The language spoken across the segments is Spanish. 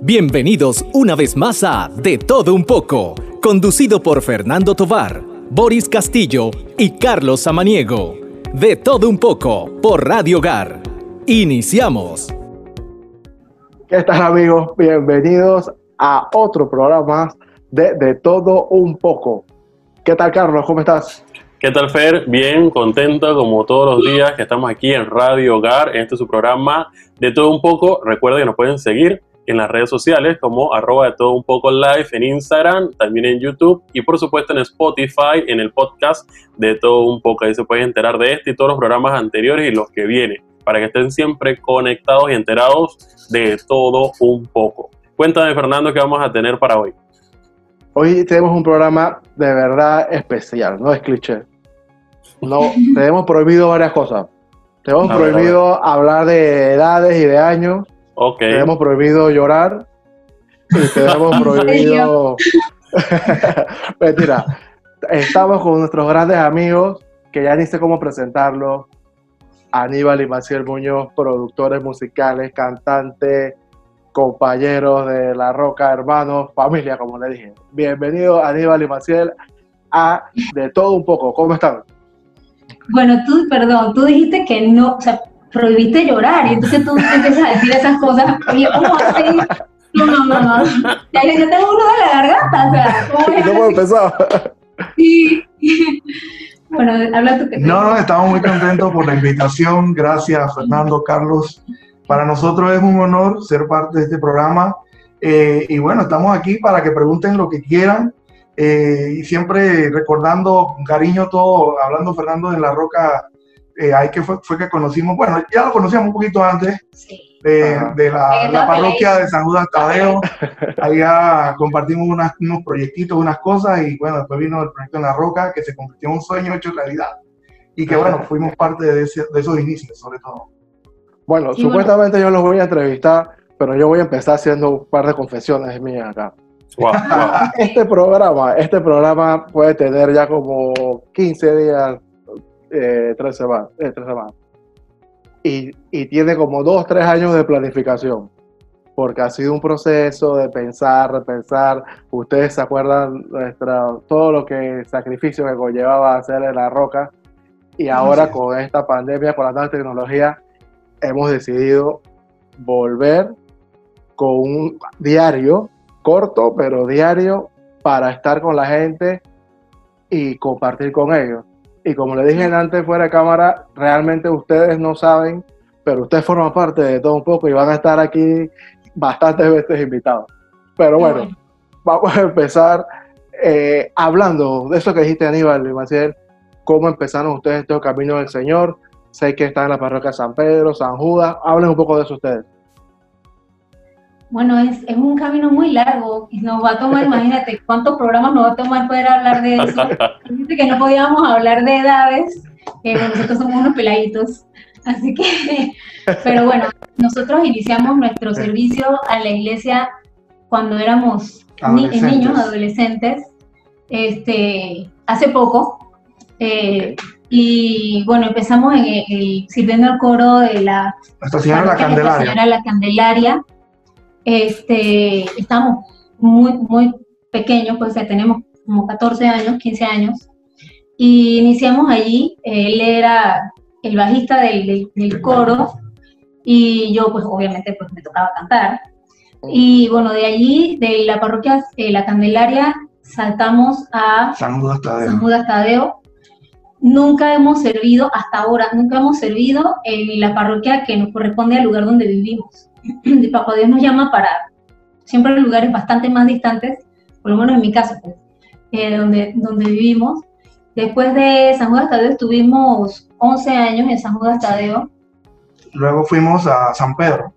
Bienvenidos una vez más a De Todo Un poco, conducido por Fernando Tovar, Boris Castillo y Carlos Samaniego. De Todo Un poco por Radio Hogar. Iniciamos. ¿Qué tal amigos? Bienvenidos a otro programa de De Todo Un poco. ¿Qué tal Carlos? ¿Cómo estás? ¿Qué tal Fer? Bien, contento como todos los días que estamos aquí en Radio Hogar, en este su programa de todo un poco. Recuerden que nos pueden seguir en las redes sociales como arroba de todo un poco live en Instagram, también en YouTube y por supuesto en Spotify, en el podcast de todo un poco. Ahí se pueden enterar de este y todos los programas anteriores y los que vienen, para que estén siempre conectados y enterados de todo un poco. Cuéntame Fernando qué vamos a tener para hoy. Hoy tenemos un programa de verdad especial, no es cliché. No, tenemos prohibido varias cosas. Tenemos prohibido hablar de edades y de años Okay. Tenemos prohibido llorar y tenemos prohibido... Mentira. Estamos con nuestros grandes amigos, que ya ni sé cómo presentarlos. Aníbal y Maciel Muñoz, productores musicales, cantantes, compañeros de La Roca, hermanos, familia, como le dije. Bienvenidos Aníbal y Maciel a De Todo Un Poco. ¿Cómo están? Bueno, tú, perdón, tú dijiste que no, o sea, prohibiste llorar y entonces tú empiezas a decir esas cosas, oye, ¿cómo así? No, no, no, no. Ya, ya tengo uno de la garganta, o sea, ¿cómo empezó? Sí. Bueno, habla tú que No, no, estamos muy contentos por la invitación. Gracias, Fernando, Carlos. Para nosotros es un honor ser parte de este programa. Eh, y bueno, estamos aquí para que pregunten lo que quieran. Eh, y siempre recordando con cariño todo, hablando Fernando de la Roca eh, ahí que fue, fue, que conocimos, bueno, ya lo conocíamos un poquito antes de, de, la, la parroquia de San Judas Tadeo. Allá compartimos unas, unos proyectitos, unas cosas y bueno, después vino el proyecto en la roca que se convirtió en un sueño hecho realidad. Y que bueno, fuimos parte de, ese, de esos inicios, sobre todo. Bueno, supuestamente yo los voy a entrevistar, pero yo voy a empezar haciendo un par de confesiones mías acá. Wow, Este programa, este programa puede tener ya como 15 días eh, tres, semanas, eh, tres semanas. Y, y, tiene como dos, tres años de planificación, porque ha sido un proceso de pensar, repensar. Ustedes se acuerdan nuestra, todo lo que sacrificio que conllevaba hacer en la roca, y ahora con esta pandemia, con la nueva tecnología, hemos decidido volver con un diario, corto, pero diario, para estar con la gente y compartir con ellos. Y como le dije antes fuera de cámara, realmente ustedes no saben, pero ustedes forman parte de todo un poco y van a estar aquí bastantes veces invitados. Pero bueno, vamos a empezar eh, hablando de eso que dijiste Aníbal y Maciel, cómo empezaron ustedes este camino del Señor. Sé que están en la parroquia San Pedro, San Judas. Hablen un poco de eso ustedes. Bueno, es, es, un camino muy largo y nos va a tomar, imagínate, cuántos programas nos va a tomar poder hablar de eso. Dice que no podíamos hablar de edades, eh, nosotros somos unos peladitos, así que, pero bueno, nosotros iniciamos nuestro servicio a la iglesia cuando éramos niños, adolescentes, este, hace poco, eh, y bueno, empezamos en el, sirviendo el coro de la Nuestra Señora la Candelaria. Señora la Candelaria este, estamos muy, muy pequeños, pues tenemos como 14 años, 15 años, y iniciamos allí, él era el bajista del, del, coro, y yo pues obviamente pues me tocaba cantar. Y bueno, de allí, de la parroquia eh, La Candelaria, saltamos a San Judas Tadeo. San Judas Tadeo. Nunca hemos servido, hasta ahora, nunca hemos servido en la parroquia que nos corresponde al lugar donde vivimos. Papá Dios nos llama para siempre en lugares bastante más distantes, por lo menos en mi caso, pues, eh, donde, donde vivimos. Después de San Judas Tadeo estuvimos 11 años en San Judas Tadeo. Luego fuimos a San Pedro.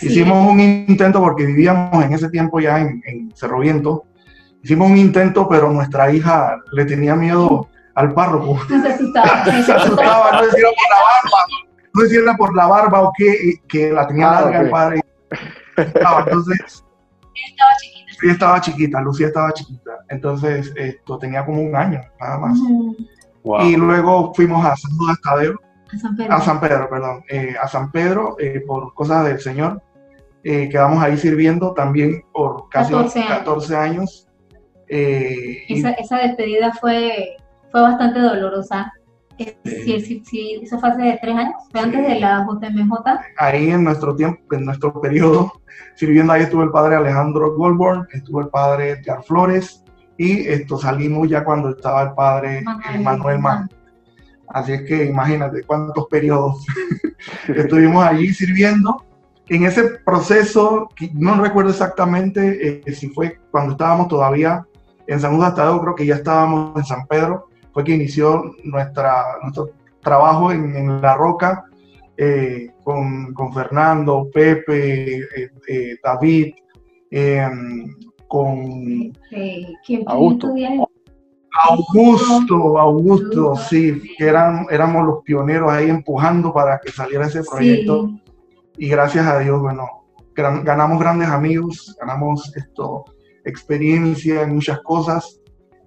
Hicimos un intento porque vivíamos en ese tiempo ya en, Cerro Viento. Hicimos un intento, pero nuestra hija le tenía miedo al párroco. Se asustaba. Se asustaba, no decía por la barba no sé si era por la barba o qué, que la tenía ah, larga el padre. entonces, estaba chiquita. Sí, estaba chiquita, Lucía estaba chiquita. Entonces, esto tenía como un año, nada más. Y luego fuimos a San Tadeo. A San Pedro. A San Pedro, perdón. Eh, a San Pedro, eh, por cosas del Señor. eh, quedamos ahí sirviendo también por casi 14 años. Eh, esa, esa, despedida fue, fue bastante dolorosa. Sí, sí, sí, eso fue hace tres años, fue antes de la JMJ. Ahí en nuestro tiempo, en nuestro periodo, sirviendo ahí estuvo el padre Alejandro Goldborn, estuvo el padre Edgar Flores y esto salimos ya cuando estaba el padre Manuel, Manuel Así es que imagínate cuántos periodos estuvimos allí sirviendo. En ese proceso, no recuerdo exactamente eh, si fue cuando estábamos todavía en San Juan Tadeo, creo que ya estábamos en San Pedro, fue que inició nuestra, nuestro trabajo en, La Roca eh, con, con, Fernando, Pepe, eh, David, em, con Augusto. Augusto, Augusto, sí, que eran, éramos los pioneros ahí empujando para que saliera ese proyecto. Y gracias a Dios, bueno, ganamos grandes amigos, ganamos esto, experiencia en muchas cosas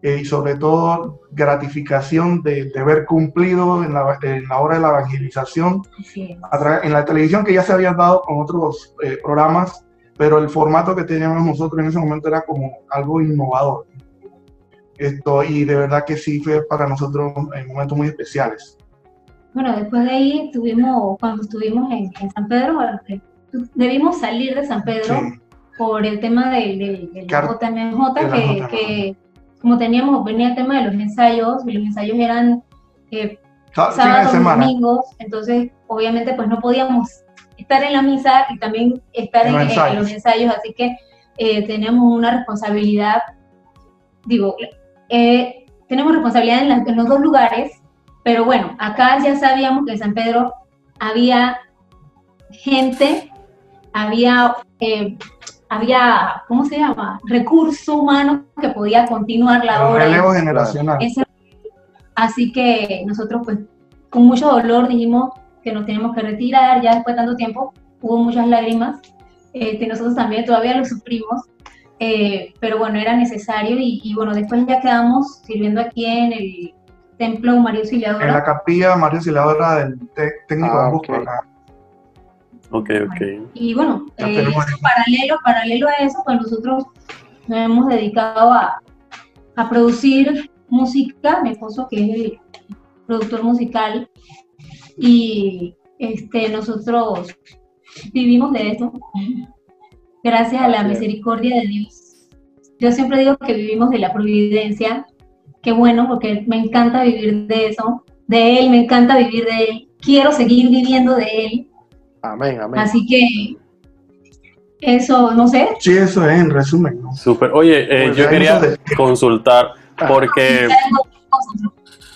eh, y sobre todo gratificación de, de haber cumplido en la, en la, hora de la evangelización en la televisión que ya se había dado con otros eh, programas, pero el formato que teníamos nosotros en ese momento era como algo innovador. Esto, y de verdad que sí fue para nosotros en momentos muy especiales. Bueno, después de ahí tuvimos, cuando estuvimos en, San Pedro, debimos salir de San Pedro por el tema del, del, JMJ, que, que, como teníamos, venía el tema de los ensayos, y los ensayos eran eh, sábados, domingos, entonces obviamente pues no podíamos estar en la misa y también estar en, los ensayos, así que eh, teníamos una responsabilidad, digo, eh, tenemos responsabilidad en, los dos lugares, pero bueno, acá ya sabíamos que en San Pedro había gente, había, eh, había, ¿cómo se llama? Recurso humano que podía continuar la obra. Relevo generacional. así que nosotros, pues, con mucho dolor dijimos que nos tenemos que retirar ya después de tanto tiempo. Hubo muchas lágrimas. Este, nosotros también todavía lo sufrimos. Eh, pero bueno, era necesario y, bueno, después ya quedamos sirviendo aquí en el templo María Auxiliadora. En la capilla María Auxiliadora del técnico ah, de okay. Ok, ok. Y bueno, eh, paralelo, paralelo a eso, pues nosotros nos hemos dedicado a, a producir música, mi esposo que es el productor musical, y este, nosotros vivimos de eso. Gracias a la misericordia de Dios. Yo siempre digo que vivimos de la providencia, qué bueno, porque me encanta vivir de eso, de Él, me encanta vivir de Él, quiero seguir viviendo de Él. Amén, amén. Así que eso, no sé. Sí, eso es en resumen. ¿no? Súper. Oye, eh, pues yo quería consultar, ah. porque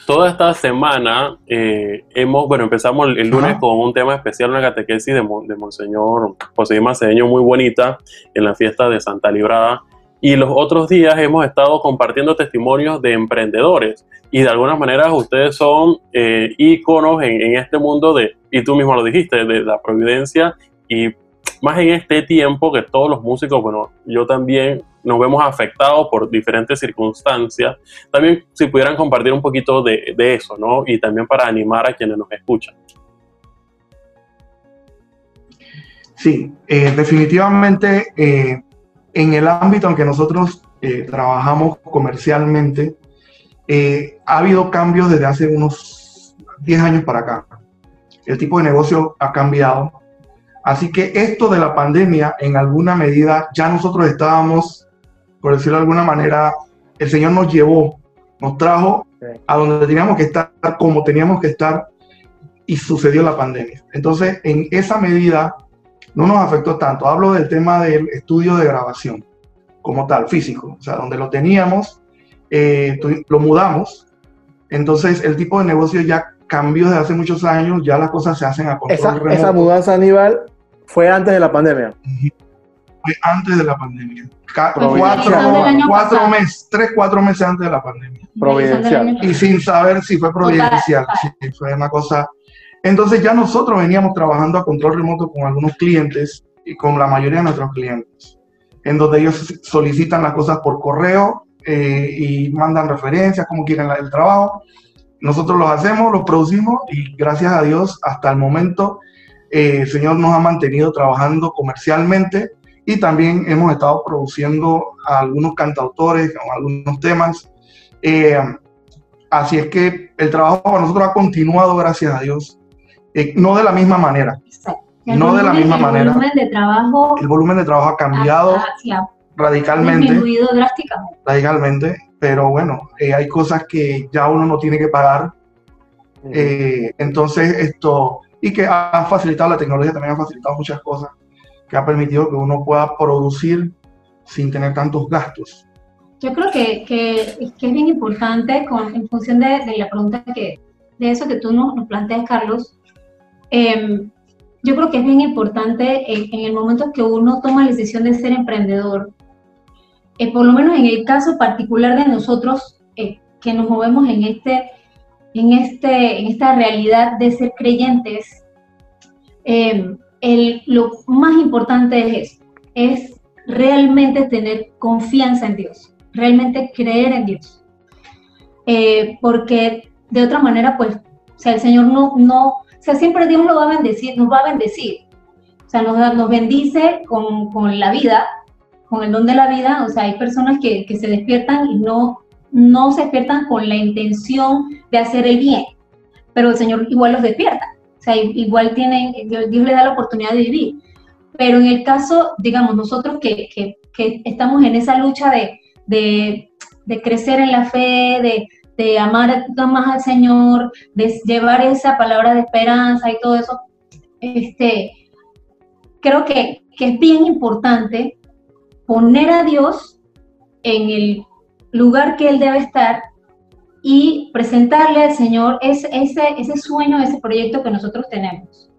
toda esta semana eh, hemos, bueno, empezamos el, lunes con un tema especial, una catequesis de, de Monseñor José Macedeño muy bonita en la fiesta de Santa Librada. Y los otros días hemos estado compartiendo testimonios de emprendedores y de alguna manera ustedes son eh, íconos en, en, este mundo de, y tú mismo lo dijiste, de la providencia y más en este tiempo que todos los músicos, bueno, yo también nos vemos afectados por diferentes circunstancias. También si pudieran compartir un poquito de, de eso, ¿no? Y también para animar a quienes nos escuchan. Sí, eh, definitivamente eh, en el ámbito en que nosotros eh, trabajamos comercialmente, ha habido cambios desde hace unos 10 años para acá. El tipo de negocio ha cambiado Así que esto de la pandemia, en alguna medida, ya nosotros estábamos, por decirlo de alguna manera, el Señor nos llevó, nos trajo a donde teníamos que estar, como teníamos que estar, y sucedió la pandemia. Entonces, en esa medida, no nos afectó tanto. Hablo del tema del estudio de grabación, como tal, físico, o sea, donde lo teníamos, eh, lo mudamos. Entonces, el tipo de negocio ya cambió desde hace muchos años, ya las cosas se hacen a control esa, Esa mudanza, Aníbal, fue antes de la pandemia. Fue antes de la pandemia. cuatro, meses, tres, cuatro meses antes de la pandemia. Providencial. Y sin saber si fue providencial. Sí, fue una cosa. Entonces ya nosotros veníamos trabajando a control remoto con algunos clientes y con la mayoría de nuestros clientes, en donde ellos solicitan las cosas por correo eh, y mandan referencias, como quieren el trabajo. Nosotros los hacemos, los producimos y gracias a Dios hasta el momento eh, el Señor nos ha mantenido trabajando comercialmente y también hemos estado produciendo a algunos cantautores, algunos temas. Eh, así es que el trabajo para nosotros ha continuado, gracias a Dios, eh, no de la misma manera. no de la misma manera. El volumen de trabajo. El volumen de trabajo ha cambiado radicalmente. Disminuido drásticamente. Radicalmente, pero bueno, hay cosas que ya uno no tiene que pagar. entonces, esto, y que ha facilitado, la tecnología también ha facilitado muchas cosas, que ha permitido que uno pueda producir sin tener tantos gastos. Yo creo que, que, es bien importante con, en función de, de, la pregunta que, de eso que tú nos, nos planteas, Carlos. Em, yo creo que es bien importante en, en, el momento que uno toma la decisión de ser emprendedor, eh, por lo menos en el caso particular de nosotros eh, que nos movemos en este en, este, en esta realidad de ser creyentes, eh, el, lo más importante es es realmente tener confianza en Dios, realmente creer en Dios. Eh, porque de otra manera, pues, o sea, el Señor no, no, o sea, siempre Dios lo va a bendecir, nos va a bendecir. O sea, nos, nos bendice con, con la vida, con el don de la vida. O sea, hay personas que, que se despiertan y no, no se despiertan con la intención de hacer el bien, pero el Señor igual los despierta. O sea, igual tienen, Dios, les da la oportunidad de vivir. Pero en el caso, digamos, nosotros que, que, estamos en esa lucha de, de, de crecer en la fe, de, de amar más al Señor, de llevar esa palabra de esperanza y todo eso, este, creo que, que es bien importante poner a Dios en el lugar que Él debe estar y presentarle al Señor ese, ese, sueño, ese proyecto que nosotros tenemos.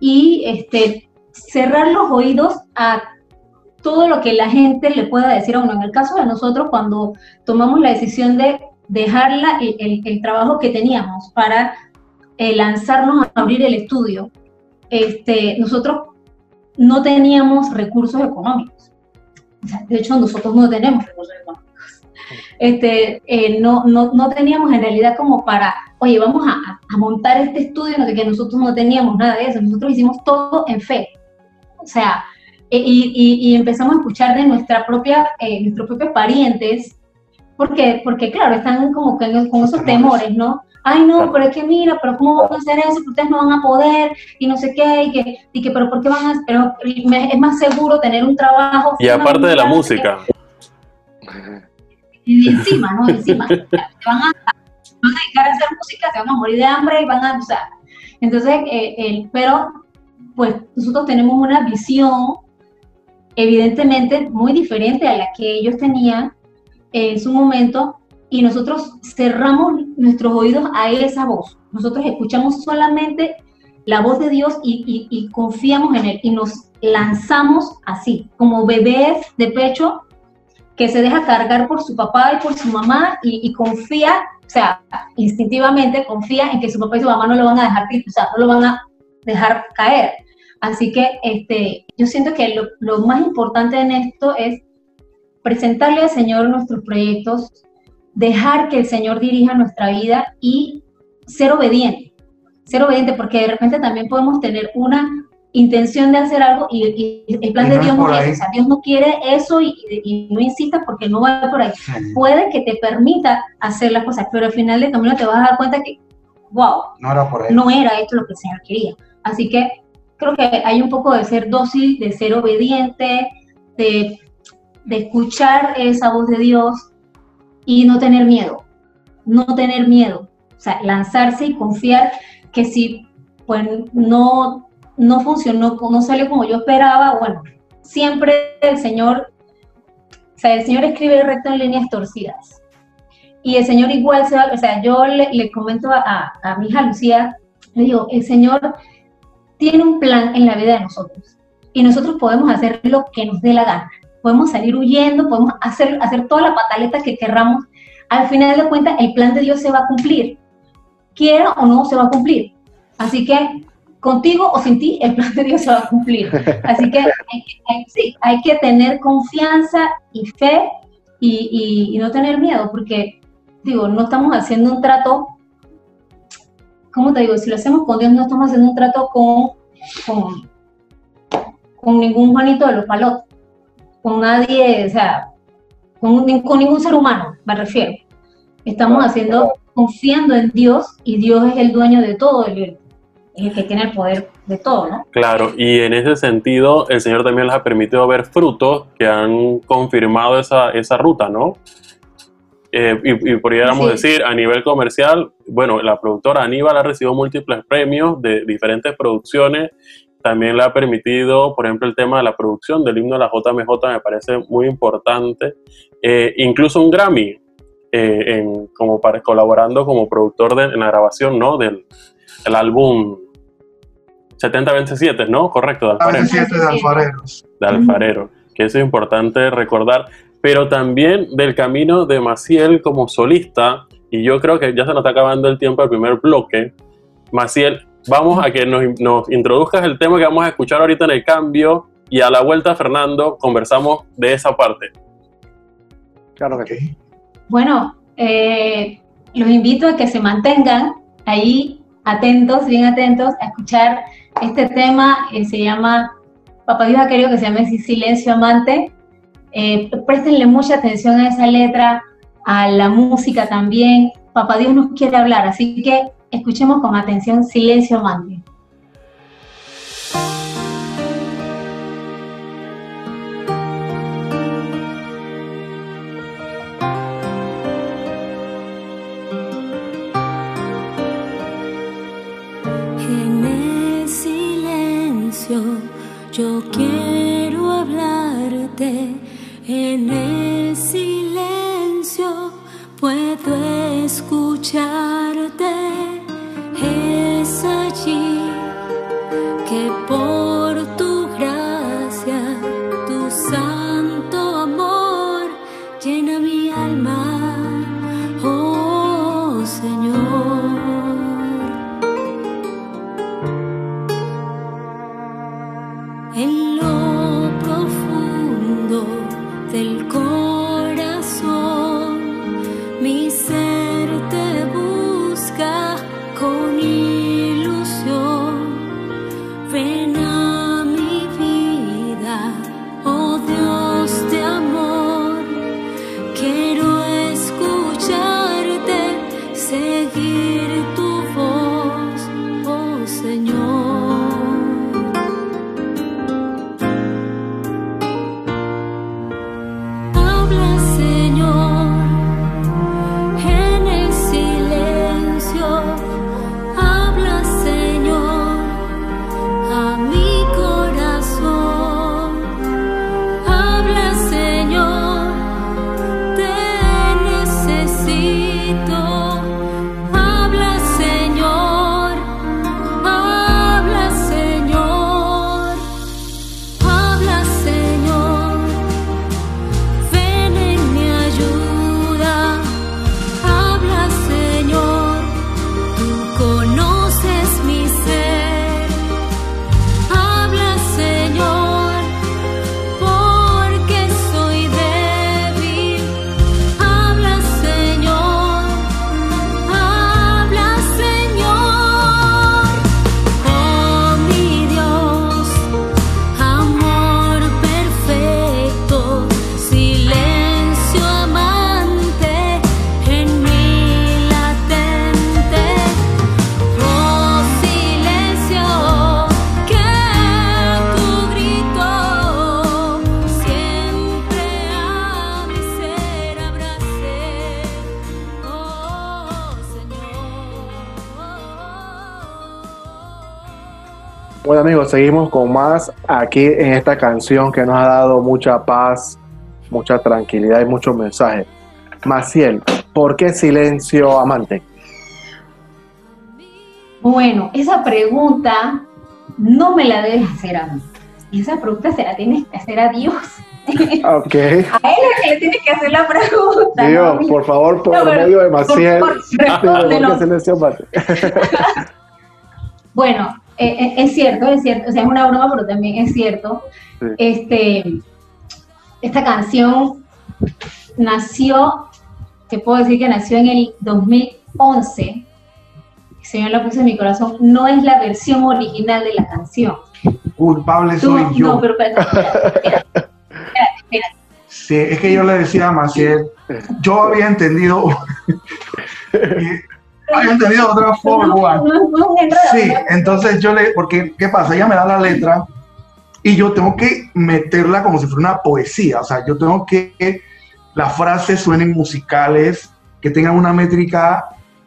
Y este, cerrar los oídos a todo lo que la gente le pueda decir a uno. En el caso de nosotros, cuando tomamos la decisión de dejar el, el, trabajo que teníamos para eh, lanzarnos a abrir el estudio, este, nosotros no teníamos recursos económicos. de hecho, nosotros no tenemos recursos económicos este, eh, no, no, no, teníamos en realidad como para, oye, vamos a, a, montar este estudio, no sé qué, nosotros no teníamos nada de eso, nosotros hicimos todo en fe. O sea, e, y, y, empezamos a escuchar de nuestra propia, eh, nuestros propios parientes, porque, porque claro, están como que con esos temores, ¿no? Ay, no, pero es que mira, pero ¿cómo van a hacer eso? ustedes no van a poder, y no sé qué, y que, y que pero ¿por qué van a...? Pero es más seguro tener un trabajo... Y aparte de la música y encima, ¿no? encima. Te van a, dedicar a hacer música, te van a morir de hambre y van a, o sea, entonces, eh, pero pues nosotros tenemos una visión evidentemente muy diferente a la que ellos tenían en su momento y nosotros cerramos nuestros oídos a esa voz. Nosotros escuchamos solamente la voz de Dios y, confiamos en Él y nos lanzamos así, como bebés de pecho que se deja cargar por su papá y por su mamá y, confía, o sea, instintivamente confía en que su papá y su mamá no lo van a dejar, o sea, no lo van a dejar caer. Así que este, yo siento que lo más importante en esto es presentarle al Señor nuestros proyectos, dejar que el Señor dirija nuestra vida y ser obediente. Ser obediente porque de repente también podemos tener una intención de hacer algo y, el plan de Dios no es, o sea, Dios no quiere eso y, no insistas porque no va por ahí. Puede que te permita hacer las cosas, pero al final del camino te vas a dar cuenta que, wow, no era, por ahí. no era esto lo que el Señor quería. Así que creo que hay un poco de ser dócil, de ser obediente, de, de escuchar esa voz de Dios y no tener miedo, no tener miedo, o sea, lanzarse y confiar que si pues no no funcionó, no salió como yo esperaba, bueno, siempre el Señor, o sea, el Señor escribe recto en líneas torcidas. Y el Señor igual se va, o sea, yo le, comento a, a, mi hija Lucía, le digo, el Señor tiene un plan en la vida de nosotros. Y nosotros podemos hacer lo que nos dé la gana. Podemos salir huyendo, podemos hacer, hacer toda la pataleta que querramos. Al final de cuentas, el plan de Dios se va a cumplir. Quiera o no, se va a cumplir. Así que contigo o sin ti, el plan de Dios se va a cumplir. Así que hay, sí, hay que tener confianza y fe y, no tener miedo, porque, digo, no estamos haciendo un trato, ¿cómo te digo? Si lo hacemos con Dios, no estamos haciendo un trato con con, con ningún Juanito de los Palotes, con nadie, o sea, con, ningún ser humano, me refiero. Estamos haciendo, confiando en Dios y Dios es el dueño de todo, el, el que tiene el poder de todo, ¿no? Claro, y en ese sentido, el Señor también les ha permitido ver frutos que han confirmado esa, esa ruta, ¿no? Eh, y, podríamos decir, a nivel comercial, bueno, la productora Aníbal ha recibido múltiples premios de diferentes producciones. También le ha permitido, por ejemplo, el tema de la producción del himno de la JMJ me parece muy importante. Eh, incluso un Grammy, eh, en, como para, colaborando como productor de, en la grabación ¿no? del, álbum 7027, ¿no? Correcto, de Alfarero. de Alfareros. De Alfarero, que eso es importante recordar pero también del camino de Maciel como solista. Y yo creo que ya se nos está acabando el tiempo del primer bloque. Maciel, vamos a que nos, nos introduzcas el tema que vamos a escuchar ahorita en el cambio y a la vuelta, Fernando, conversamos de esa parte. Claro que sí. Bueno, eh, los invito a que se mantengan ahí atentos, bien atentos, a escuchar este tema que se llama, Papá Dios ha querido que se llame Silencio Amante, eh, préstenle mucha atención a esa letra, a la música también. Papá Dios nos quiere hablar, así que escuchemos con atención Silencio Amante. Yo quiero hablarte en el silencio Bueno seguimos con más aquí en esta canción que nos ha dado mucha paz, mucha tranquilidad y muchos mensajes. Maciel, ¿por qué silencio amante? Bueno, esa pregunta no me la debes hacer a mí. Esa pregunta se la tienes que hacer a Dios. Ok. A él es que le tienes que hacer la pregunta. ¿no? Dios, por favor, por No, medio de Maciel, por- por- por qué silencio amante. Bueno, eh, eh, es cierto, es cierto, o sea, es una broma, pero también es cierto. Sí. Este, esta canción nació, te puedo decir que nació en el 2011. el Señor la puso en mi corazón, no es la versión original de la canción. Culpable Tú- soy yo. No, pero espérate, espérate, espérate, espérate. Sí, es que yo le decía a Maciel, yo había entendido, había entendido otra forma. Sí, entonces yo le, porque, ¿qué pasa? Ella me da la letra y yo tengo que meterla como si fuera una poesía, o sea, yo tengo que las frases suenen musicales, que tengan una métrica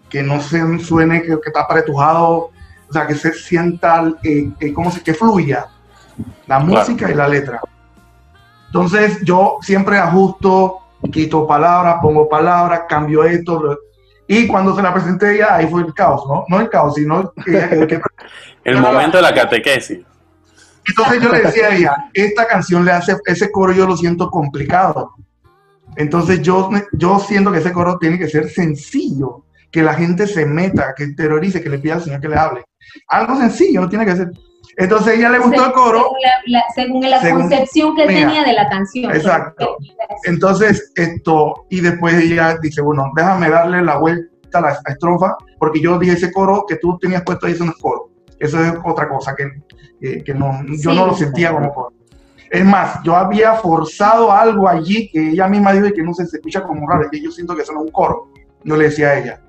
que no se suene que, que está apretujado, o sea, que se sienta, eh, eh, como si que fluya la música y la letra. Entonces yo siempre ajusto, quito palabras, pongo palabras, cambio esto, lo- y cuando se la presenté a ella, ahí fue el caos, ¿no? No el caos, sino que ella quedó que El momento de la catequesis. entonces yo le decía a ella, esta canción le hace, ese coro yo lo siento complicado. Entonces yo, yo siento que ese coro tiene que ser sencillo, que la gente se meta, que terrorice, que le pida al Señor que le hable. Algo sencillo, no tiene que ser. Entonces ella le gustó el coro, Según la, la- según la Según- concepción que mira, tenía de la canción. exacto. entonces esto, y después ella dice, bueno, déjame darle la vuelta a la estrofa, porque yo dije ese coro que tú tenías puesto ahí, eso no es coro. Eso es otra cosa que, que, que no, yo Sí. no lo sentía como coro. Es más, yo había forzado algo allí que ella misma dijo y que no se, se escucha como raro, que yo siento que eso no es un coro. Yo le decía a ella.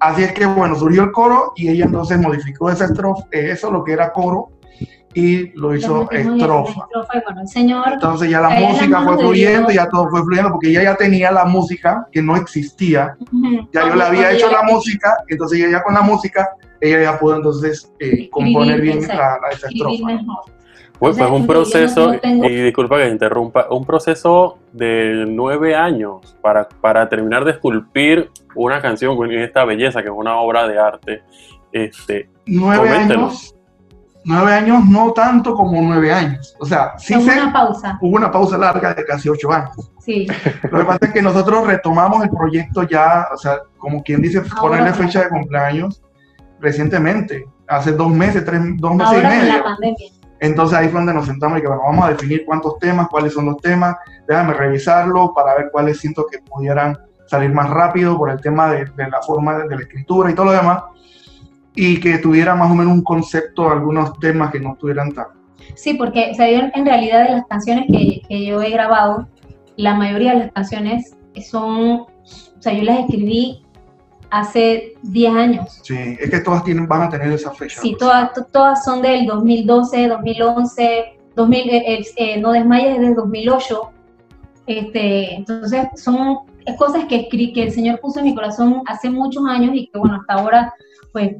Así es que bueno, surgió el coro y ella entonces modificó esa estrofa, eh, eso lo que era coro, y lo hizo estrofa. y bueno, el Señor. Entonces ya la música fue fluyendo, ya todo fue fluyendo, porque ella ya tenía la música que no existía, ya yo cuando- le había cuando hecho la música, entonces ella ya con la música, ella ya pudo entonces eh, componer bien exacto, la, la- esa estrofa. mejor. Pues, pues un proceso, tengo- y disculpa que te interrumpa, un proceso de nueve años para, para terminar de esculpir una canción con esta belleza que es una obra de arte. Este, Nueve Coméntenos. años, nueve años, no tanto como nueve años. O sea, sí sé, una pausa. hubo una pausa larga de casi ocho años. Sí. Lo que pasa es que nosotros retomamos el proyecto ya, o sea, como quien dice, ponerle fecha de cumpleaños recientemente, hace dos meses, tres, dos meses Ahora y medio. la pandemia. Entonces ahí fue donde nos sentamos y que bueno, vamos a definir cuántos temas, cuáles son los temas, déjame revisarlo para ver cuáles siento que pudieran salir más rápido por el tema de, de la forma de, de la escritura y todo lo demás, y que tuviera más o menos un concepto, algunos temas que no estuvieran tan... Sí, porque o sea, yo en realidad de las canciones que, que yo he grabado, la mayoría de las canciones son, o sea, yo las escribí hace 10 años. Sí, es que todas tienen, van a tener esa fecha. Sí, todas, to- todas son del 2012, 2011, 2000, eh, eh, No Desmayes es del 2008. Este, entonces, son cosas que, que el Señor puso en mi corazón hace muchos años y que, bueno, hasta ahora, pues,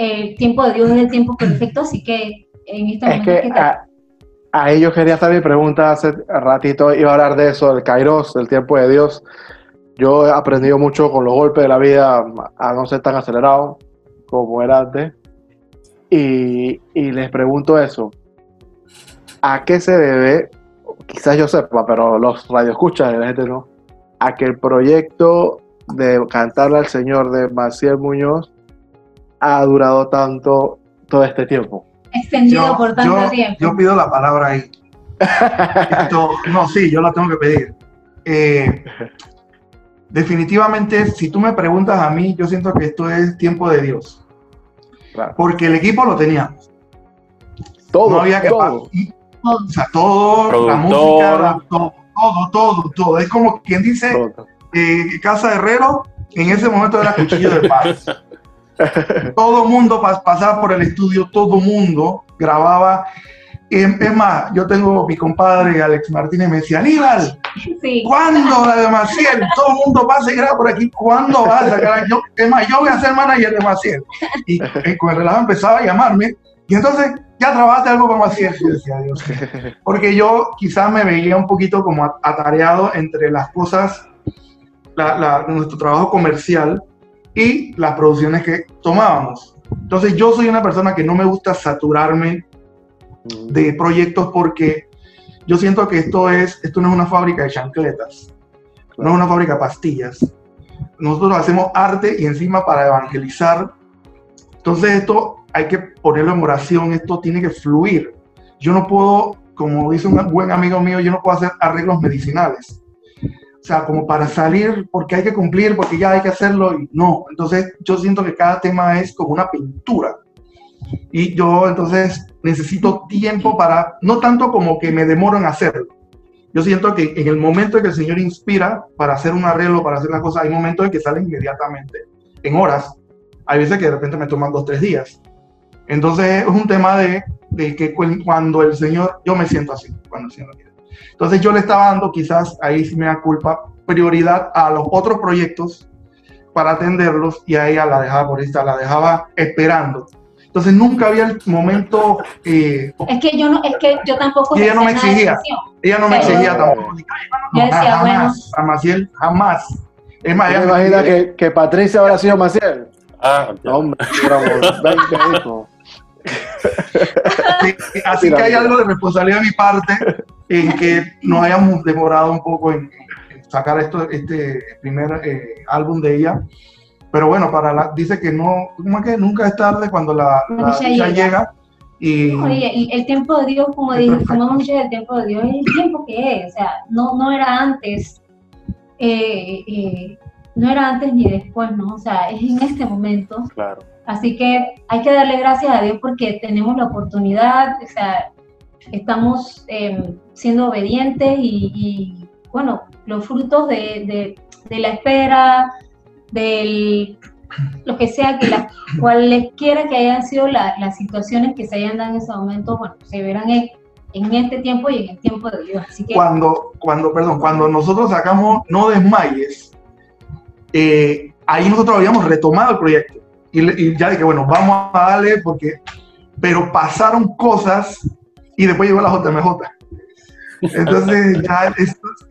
el tiempo de Dios es el tiempo perfecto, así que en este Es que que a- ahí yo quería hacer mi pregunta hace ratito, iba a hablar de eso, del Kairos, del tiempo de Dios. Yo he aprendido mucho con los golpes de la vida a no ser tan acelerado como era antes. Y, y les pregunto eso. ¿A qué se debe? Quizás yo sepa, pero los radioescuchas de la gente no. A que el proyecto de cantarle al Señor de Maciel Muñoz ha durado tanto todo este tiempo. extendido por tanto yo- tiempo. yo pido la palabra ahí. Esto- no, sí, yo la tengo que pedir. Eh, definitivamente, si tú me preguntas a mí, yo siento que esto es tiempo de Dios. Claro. Porque el equipo lo teníamos. Todo, no había que todo. O sea, todo, la Productor. música, la- todo, todo, todo, todo. Es como quien dice, todo. eh, Casa Herrero, en ese momento era cuchillo de paz. todo mundo pas- pasaba por el estudio, todo mundo grababa. Eh, Es más, yo tengo mi compadre Alex Martínez, me decía, Aníbal, Sí. ¿cuándo la de Maciel? Todo el mundo pasa y graba por aquí, ¿cuándo vas a sacar? Yo, es más, yo voy a ser manager de Maciel. Y eh, con el relajo empezaba a llamarme, y entonces, ¿ya trabajaste algo con Maciel? Yo decía, Dios mío. Porque yo quizás me veía un poquito como a- atareado entre las cosas, la- la- nuestro trabajo comercial y las producciones que tomábamos. Entonces yo soy una persona que no me gusta saturarme de proyectos porque yo siento que esto es esto no es una fábrica de chancletas, no es una fábrica de pastillas. Nosotros hacemos arte y encima para evangelizar. Entonces esto hay que ponerlo en oración, esto tiene que fluir. Yo no puedo, como dice un buen amigo mío, yo no puedo hacer arreglos medicinales. O sea, como para salir porque hay que cumplir, porque ya hay que hacerlo, y no. Entonces yo siento que cada tema es como una pintura. Y yo entonces necesito tiempo para, no tanto como que me demoro en hacerlo. Yo siento que en el momento en que el Señor inspira para hacer un arreglo, para hacer las cosas, hay momentos en que salen inmediatamente, en horas. Hay veces que de repente me toman dos, tres días. Entonces es un tema de, de que cuando el Señor, yo me siento así, cuando el Señor quiere. Entonces yo le estaba dando quizás, ahí sí me da culpa, prioridad a los otros proyectos para atenderlos y a ella la dejaba por esta, la dejaba esperando. Entonces nunca había el momento. Eh, es que yo no, es que yo tampoco. ella no me exigía. Ella no me exigía tampoco. Yo decía, jamás, bueno. A Maciel, jamás. Es más, ella me imagina que, que, Patricia habrá sido Maciel. Ah, no, hombre, éramos 20 hijos. así que hay algo de responsabilidad de mi parte en que nos hayamos demorado un poco en, sacar esto, este primer eh, álbum de ella. Pero bueno, para la, dice que no, como que nunca es tarde cuando la, ya llega. Y, Oye, el tiempo de Dios, como, dice, como el tiempo de Dios es el tiempo que es, o sea, no, no era antes, eh, eh, no era antes ni después, ¿no? O sea, es en este momento. Claro. Así que hay que darle gracias a Dios porque tenemos la oportunidad, o sea, estamos em, siendo obedientes y, bueno, los frutos de, de, la espera, de lo que sea, que la, cualesquiera que hayan sido las situaciones que se hayan dado en ese momento, bueno, se verán en, en, este tiempo y en el tiempo de Dios. Así que, cuando, cuando, perdón, cuando nosotros sacamos No Desmayes, eh, ahí nosotros habíamos retomado el proyecto y, ya dije, bueno, vamos a darle porque, pero pasaron cosas y después llegó la JMJ. Entonces, ya,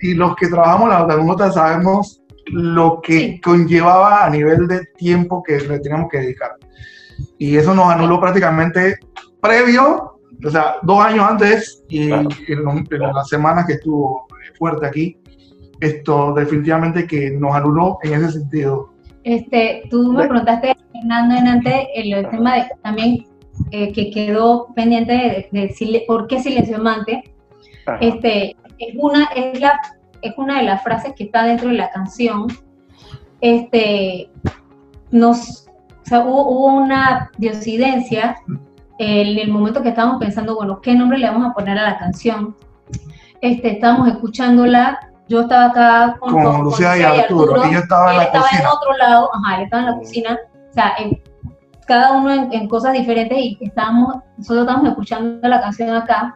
y los que trabajamos la JMJ sabemos lo que conllevaba a nivel de tiempo que le teníamos que dedicar. Y eso nos anuló prácticamente previo, o sea, dos años antes y en, en las semanas que estuvo fuerte aquí, esto definitivamente que nos anuló en ese sentido. Este, tú me preguntaste, Fernando, en antes, el, tema de, también eh, que quedó pendiente de, de, por qué silencio amante. Este, es, una, es, la, es una de las frases que está dentro de la canción. Este, nos, o sea, hubo, una diosidencia en el momento que estábamos pensando, bueno, ¿qué nombre le vamos a poner a la canción? Este, estábamos escuchándola yo estaba acá con, con, Lucía, y Arturo, y yo estaba en la estaba en otro lado, ajá, él estaba en la cocina, o sea, cada uno en, cosas diferentes y estábamos, nosotros estábamos escuchando la canción acá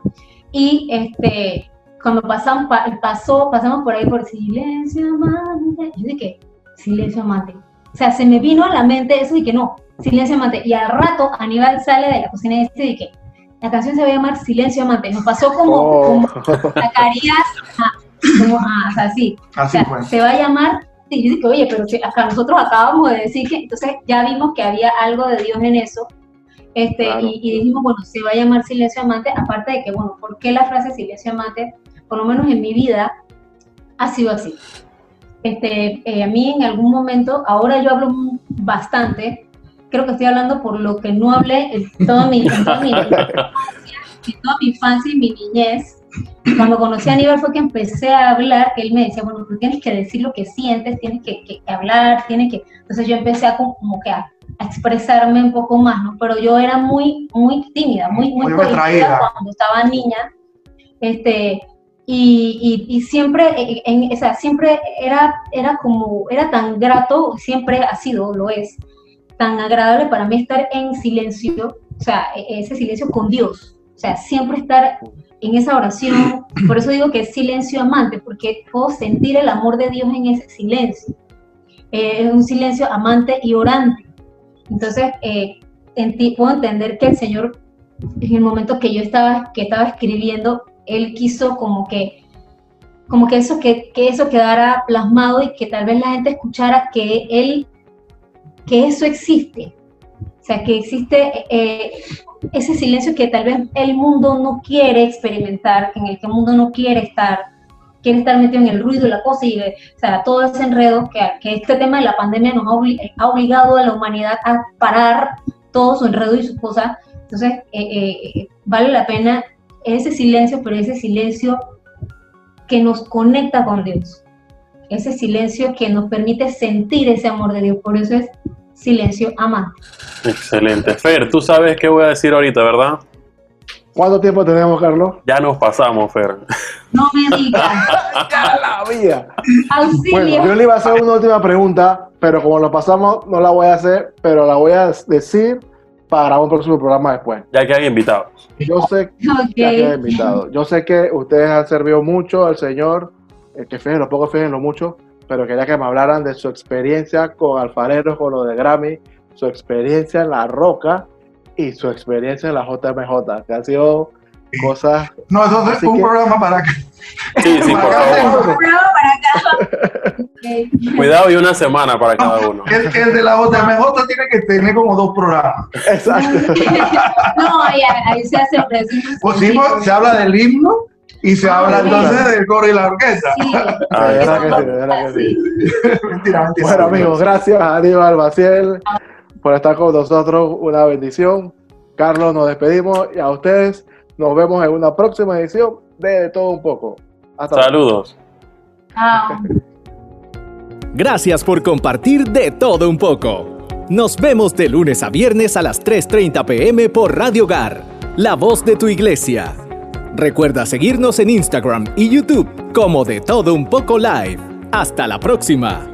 y este, cuando pasamos, pasó, pasamos por ahí por silencio amante, yo dije, silencio amante, o sea, se me vino a la mente eso y que no, silencio amante, y al rato Aníbal sale de la cocina y dice que la canción se va a llamar Silencio Amante, nos pasó como, oh. como Zacarías, como, ah, o sea, sí. Así o sea, Se va a llamar, y dice que, oye, pero acá nosotros acabamos de decir que, entonces ya vimos que había algo de Dios en eso, este, y, y, dijimos, bueno, se va a llamar silencio amante, aparte de que, bueno, ¿por qué la frase silencio amante? Por lo menos en mi vida ha sido así. Este, eh, a mí en algún momento, ahora yo hablo bastante, creo que estoy hablando por lo que no hablé en toda mi, en toda mi, en toda mi infancia y mi niñez, cuando conocí a Aníbal fue que empecé a hablar, que él me decía, bueno, tú tienes que decir lo que sientes, tienes que, que, hablar, tienes que... Entonces yo empecé a como que a, expresarme un poco más, ¿no? Pero yo era muy, muy tímida, muy, muy, muy cuando estaba niña, este, y, y, y siempre, en, o sea, siempre era, era como, era tan grato, siempre ha sido, lo es, tan agradable para mí estar en silencio, o sea, e, ese silencio con Dios, o sea, siempre estar en esa oración, por eso digo que es silencio amante, porque puedo sentir el amor de Dios en ese silencio. Eh, es un silencio amante y orante. Entonces, eh, en ti puedo entender que el Señor, en el momento que yo estaba, que estaba escribiendo, Él quiso como que, como que eso, que, que eso quedara plasmado y que tal vez la gente escuchara que Él, que eso existe. O sea, que existe eh, ese silencio que tal vez el mundo no quiere experimentar, en el que el mundo no quiere estar, quiere estar metido en el ruido la cosa, y o sea, todo ese enredo que, que este tema de la pandemia nos ha, obligado a la humanidad a parar todo su enredo y su cosa. Entonces, eh, eh, vale la pena ese silencio, pero ese silencio que nos conecta con Dios. ese silencio que nos permite sentir ese amor de Dios. Por eso es silencio amante. Excelente. Fer, tú sabes qué voy a decir ahorita, ¿verdad? ¿Cuánto tiempo tenemos, Carlos? Ya nos pasamos, Fer. No me digas. ¡Ya la vida! Auxilio. Bueno, yo le iba a hacer una última pregunta, pero como lo pasamos, no la voy a hacer, pero la voy a decir para un próximo programa después. Ya que hay invitados. Yo sé que hay invitados. Yo sé que ustedes han servido mucho al Señor, eh, que fíjense lo poco, fíjense lo mucho, pero quería que me hablaran de su experiencia con Alfareros, con lo de Grammy, su experiencia en La Roca y su experiencia en la JMJ, que han sido cosas... No, eso es un que- programa para que. Sí, sí, por favor. Bravo para acá. Cuidado y una semana para cada uno. El, el de la JMJ tiene que tener como dos programas. Exacto. No, ahí, ahí se hace. Pues pues, se habla del himno y se habla Ah, entonces del coro y la orquesta. Sí. Ah, De verdad que sí, de verdad que sí. mentira, mentira. Bueno, amigos, gracias a Aníbal Maciel por estar con nosotros. Una bendición. Carlos, nos despedimos y a ustedes nos vemos en una próxima edición de, De Todo Un Poco. Hasta luego. Saludos. Chao. Gracias por compartir de todo un poco. Nos vemos de lunes a viernes a las 3.30 pm por Radio Gar, la voz de tu iglesia. Recuerda seguirnos en Instagram y YouTube como de todo un poco live. Hasta la próxima.